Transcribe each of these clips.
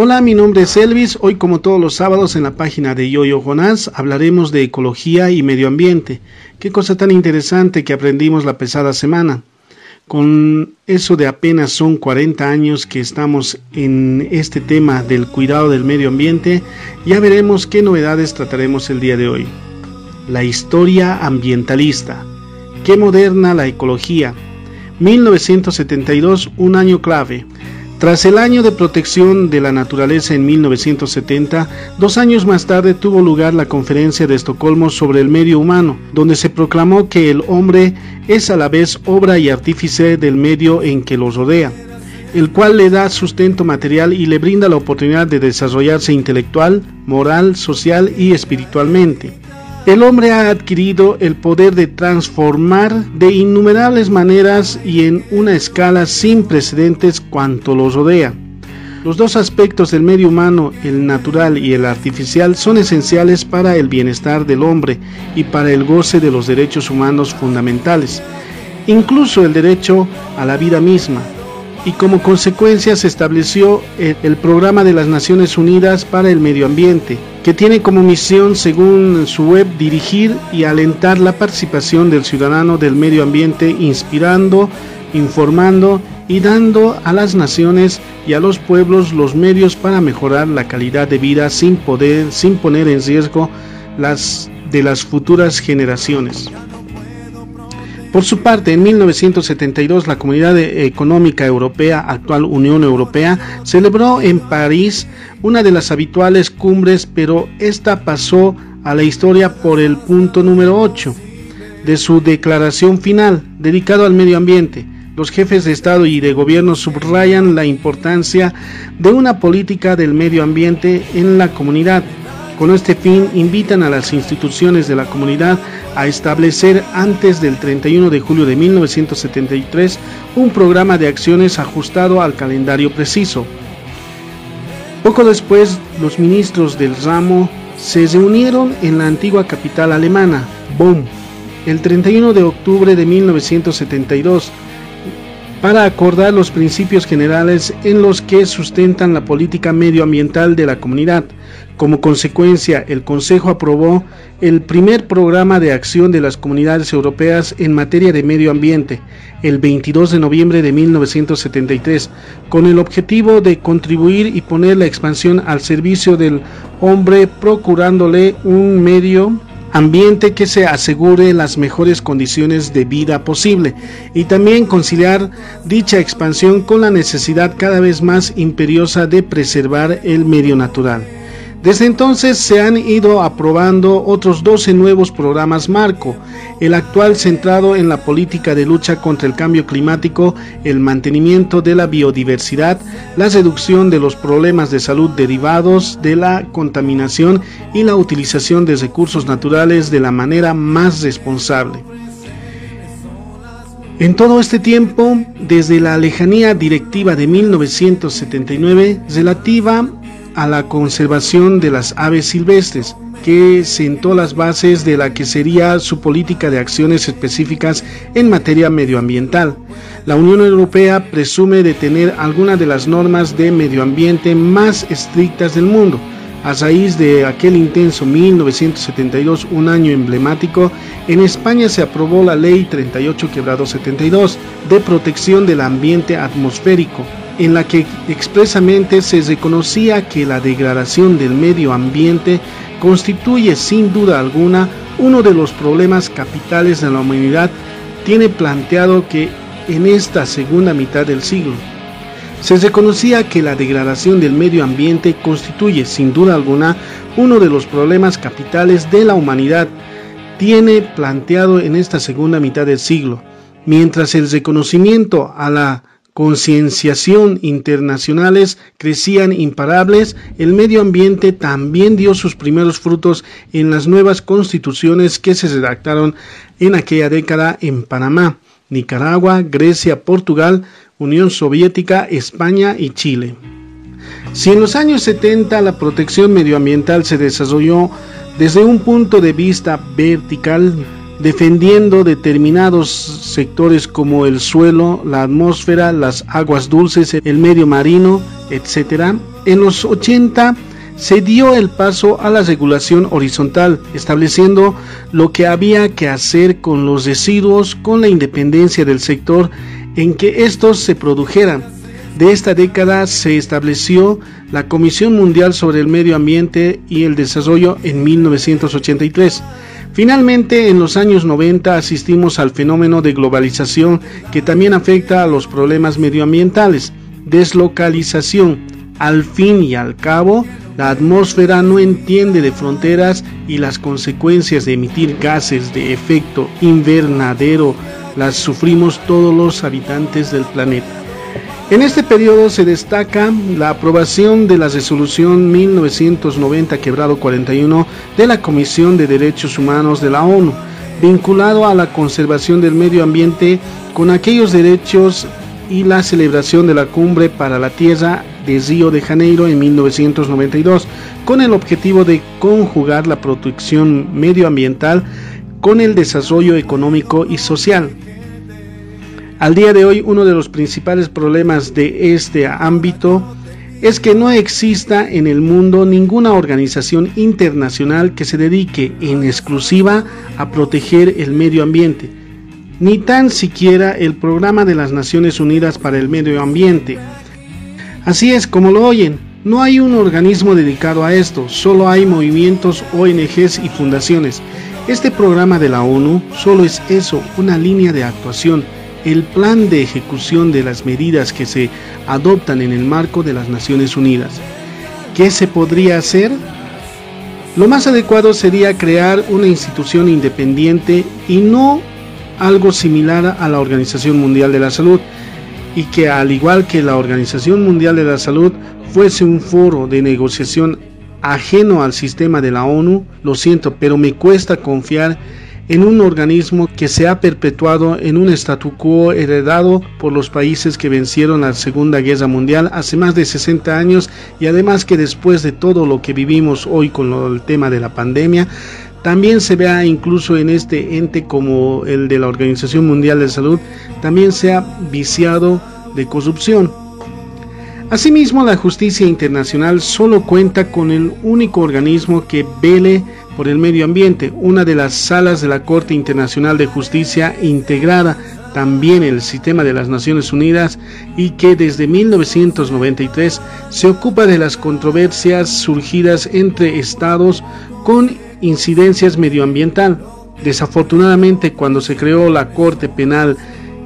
Hola, mi nombre es Elvis. Hoy, como todos los sábados en la página de Yoyo Jonás, hablaremos de ecología y medio ambiente. Qué cosa tan interesante que aprendimos la pesada semana. Con eso de apenas son 40 años que estamos en este tema del cuidado del medio ambiente, ya veremos qué novedades trataremos el día de hoy. La historia ambientalista. Qué moderna la ecología. 1972, un año clave. Tras el año de protección de la naturaleza en 1970, dos años más tarde tuvo lugar la conferencia de Estocolmo sobre el medio humano, donde se proclamó que el hombre es a la vez obra y artífice del medio en que lo rodea, el cual le da sustento material y le brinda la oportunidad de desarrollarse intelectual, moral, social y espiritualmente. El hombre ha adquirido el poder de transformar de innumerables maneras y en una escala sin precedentes cuanto lo rodea. Los dos aspectos del medio humano, el natural y el artificial, son esenciales para el bienestar del hombre y para el goce de los derechos humanos fundamentales, incluso el derecho a la vida misma, y como consecuencia se estableció el, Programa de las Naciones Unidas para el Medio Ambiente, que tiene como misión, según su web, dirigir y alentar la participación del ciudadano del medio ambiente, inspirando, informando y dando a las naciones y a los pueblos los medios para mejorar la calidad de vida sin poder, sin poner en riesgo las de las futuras generaciones. Por su parte, en 1972 la Comunidad Económica Europea, actual Unión Europea, celebró en París una de las habituales cumbres, pero esta pasó a la historia por el punto número 8 de su declaración final, dedicado al medio ambiente. Los jefes de Estado y de Gobierno subrayan la importancia de una política del medio ambiente en la comunidad con este fin, invitan a las instituciones de la comunidad a establecer antes del 31 de julio de 1973 un programa de acciones ajustado al calendario preciso. Poco después, los ministros del ramo se reunieron en la antigua capital alemana, Bonn, el 31 de octubre de 1972, para acordar los principios generales en los que sustentan la política medioambiental de la comunidad, como consecuencia, el Consejo aprobó el primer programa de acción de las comunidades europeas en materia de medio ambiente el 22 de noviembre de 1973, con el objetivo de contribuir y poner la expansión al servicio del hombre, procurándole un medio ambiente que se asegure las mejores condiciones de vida posible y también conciliar dicha expansión con la necesidad cada vez más imperiosa de preservar el medio natural. Desde entonces se han ido aprobando otros 12 nuevos programas marco, el actual centrado en la política de lucha contra el cambio climático, el mantenimiento de la biodiversidad, la reducción de los problemas de salud derivados de la contaminación y la utilización de recursos naturales de la manera más responsable. En todo este tiempo, desde la lejanía directiva de 1979 relativa a la conservación de las aves silvestres, que sentó las bases de la que sería su política de acciones específicas en materia medioambiental. La Unión Europea presume de tener algunas de las normas de medio ambiente más estrictas del mundo. A raíz de aquel intenso 1972, un año emblemático, en España se aprobó la Ley 38 72 de protección del ambiente atmosférico, en la que expresamente se reconocía que la degradación del medio ambiente constituye sin duda alguna uno de los problemas capitales de la humanidad, tiene planteado que en esta segunda mitad del siglo se reconocía que la degradación del medio ambiente constituye sin duda alguna uno de los problemas capitales de la humanidad, tiene planteado en esta segunda mitad del siglo, mientras el reconocimiento a la concienciación internacionales crecían imparables, el medio ambiente también dio sus primeros frutos en las nuevas constituciones que se redactaron en aquella década en Panamá, Nicaragua, Grecia, Portugal, Unión Soviética, España y Chile. Si en los años 70 la protección medioambiental se desarrolló desde un punto de vista vertical, defendiendo determinados sectores como el suelo, la atmósfera, las aguas dulces, el medio marino, etc. En los 80 se dio el paso a la regulación horizontal, estableciendo lo que había que hacer con los residuos con la independencia del sector en que estos se produjeran. De esta década se estableció la Comisión Mundial sobre el Medio Ambiente y el Desarrollo en 1983. Finalmente, en los años 90 asistimos al fenómeno de globalización que también afecta a los problemas medioambientales. Deslocalización. Al fin y al cabo, la atmósfera no entiende de fronteras y las consecuencias de emitir gases de efecto invernadero las sufrimos todos los habitantes del planeta. En este periodo se destaca la aprobación de la resolución 1990 quebrado 41 de la Comisión de Derechos Humanos de la ONU, vinculado a la conservación del medio ambiente con aquellos derechos y la celebración de la cumbre para la tierra de Río de Janeiro en 1992, con el objetivo de conjugar la protección medioambiental con el desarrollo económico y social. Al día de hoy, uno de los principales problemas de este ámbito es que no exista en el mundo ninguna organización internacional que se dedique en exclusiva a proteger el medio ambiente, ni tan siquiera el Programa de las Naciones Unidas para el Medio Ambiente, Así es como lo oyen, no hay un organismo dedicado a esto, solo hay movimientos, ONGs y fundaciones. Este programa de la ONU solo es eso, una línea de actuación, el plan de ejecución de las medidas que se adoptan en el marco de las Naciones Unidas. ¿Qué se podría hacer? Lo más adecuado sería crear una institución independiente y no algo similar a la Organización Mundial de la Salud, y que al igual que la Organización Mundial de la Salud fuese un foro de negociación ajeno al sistema de la ONU, lo siento, pero me cuesta confiar en un organismo que se ha perpetuado en un statu quo heredado por los países que vencieron la Segunda Guerra Mundial hace más de 60 años y además que después de todo lo que vivimos hoy con el tema de la pandemia, también se vea incluso en este ente como el de la Organización Mundial de Salud, también se ha viciado de corrupción. Asimismo, la justicia internacional solo cuenta con el único organismo que vele por el medio ambiente, una de las salas de la Corte Internacional de Justicia integrada también en el sistema de las Naciones Unidas y que desde 1993 se ocupa de las controversias surgidas entre estados con incidencias medioambiental. Desafortunadamente, cuando se creó la Corte Penal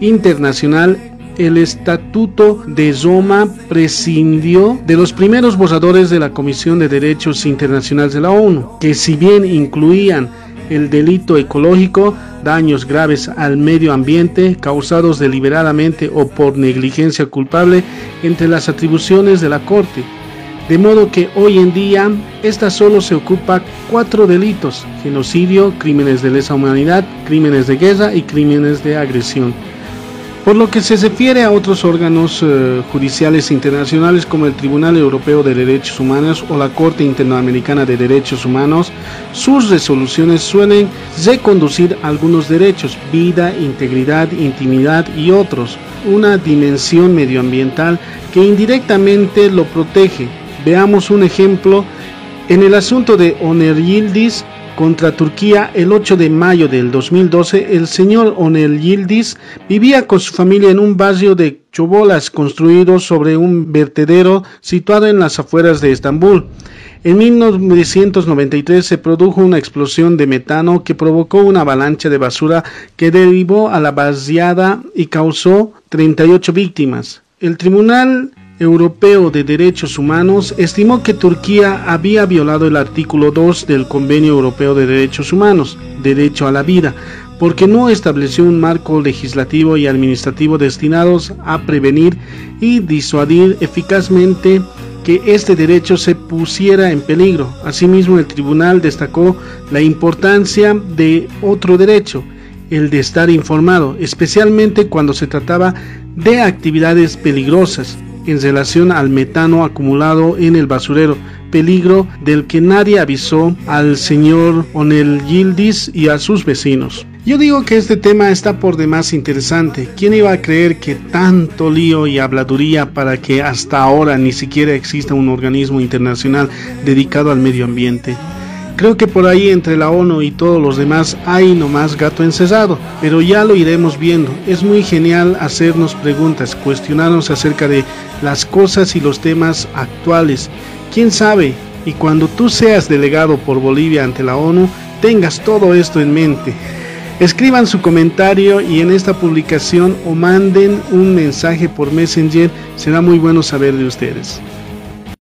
Internacional, el Estatuto de Roma prescindió de los primeros borradores de la Comisión de Derechos Internacionales de la ONU, que si bien incluían el delito ecológico, daños graves al medio ambiente causados deliberadamente o por negligencia culpable entre las atribuciones de la Corte, de modo que hoy en día esta solo se ocupa cuatro delitos, genocidio, crímenes de lesa humanidad, crímenes de guerra y crímenes de agresión. Por lo que se refiere a otros órganos eh, judiciales internacionales como el Tribunal Europeo de Derechos Humanos o la Corte Interamericana de Derechos Humanos, sus resoluciones suelen reconducir algunos derechos, vida, integridad, intimidad y otros, una dimensión medioambiental que indirectamente lo protege, Veamos un ejemplo en el asunto de Oner Yildiz contra Turquía el 8 de mayo del 2012, el señor Oner Yildiz vivía con su familia en un barrio de chobolas construido sobre un vertedero situado en las afueras de Estambul. En 1993 se produjo una explosión de metano que provocó una avalancha de basura que derivó a la vaciada y causó 38 víctimas. El tribunal Europeo de Derechos Humanos estimó que Turquía había violado el artículo 2 del Convenio Europeo de Derechos Humanos, Derecho a la Vida, porque no estableció un marco legislativo y administrativo destinados a prevenir y disuadir eficazmente que este derecho se pusiera en peligro. Asimismo, el tribunal destacó la importancia de otro derecho, el de estar informado, especialmente cuando se trataba de actividades peligrosas en relación al metano acumulado en el basurero, peligro del que nadie avisó al señor Onel Yildiz y a sus vecinos. Yo digo que este tema está por demás interesante. ¿Quién iba a creer que tanto lío y habladuría para que hasta ahora ni siquiera exista un organismo internacional dedicado al medio ambiente? Creo que por ahí entre la ONU y todos los demás hay nomás gato encerrado, pero ya lo iremos viendo. Es muy genial hacernos preguntas, cuestionarnos acerca de las cosas y los temas actuales. ¿Quién sabe? Y cuando tú seas delegado por Bolivia ante la ONU, tengas todo esto en mente. Escriban su comentario y en esta publicación o manden un mensaje por Messenger, será muy bueno saber de ustedes.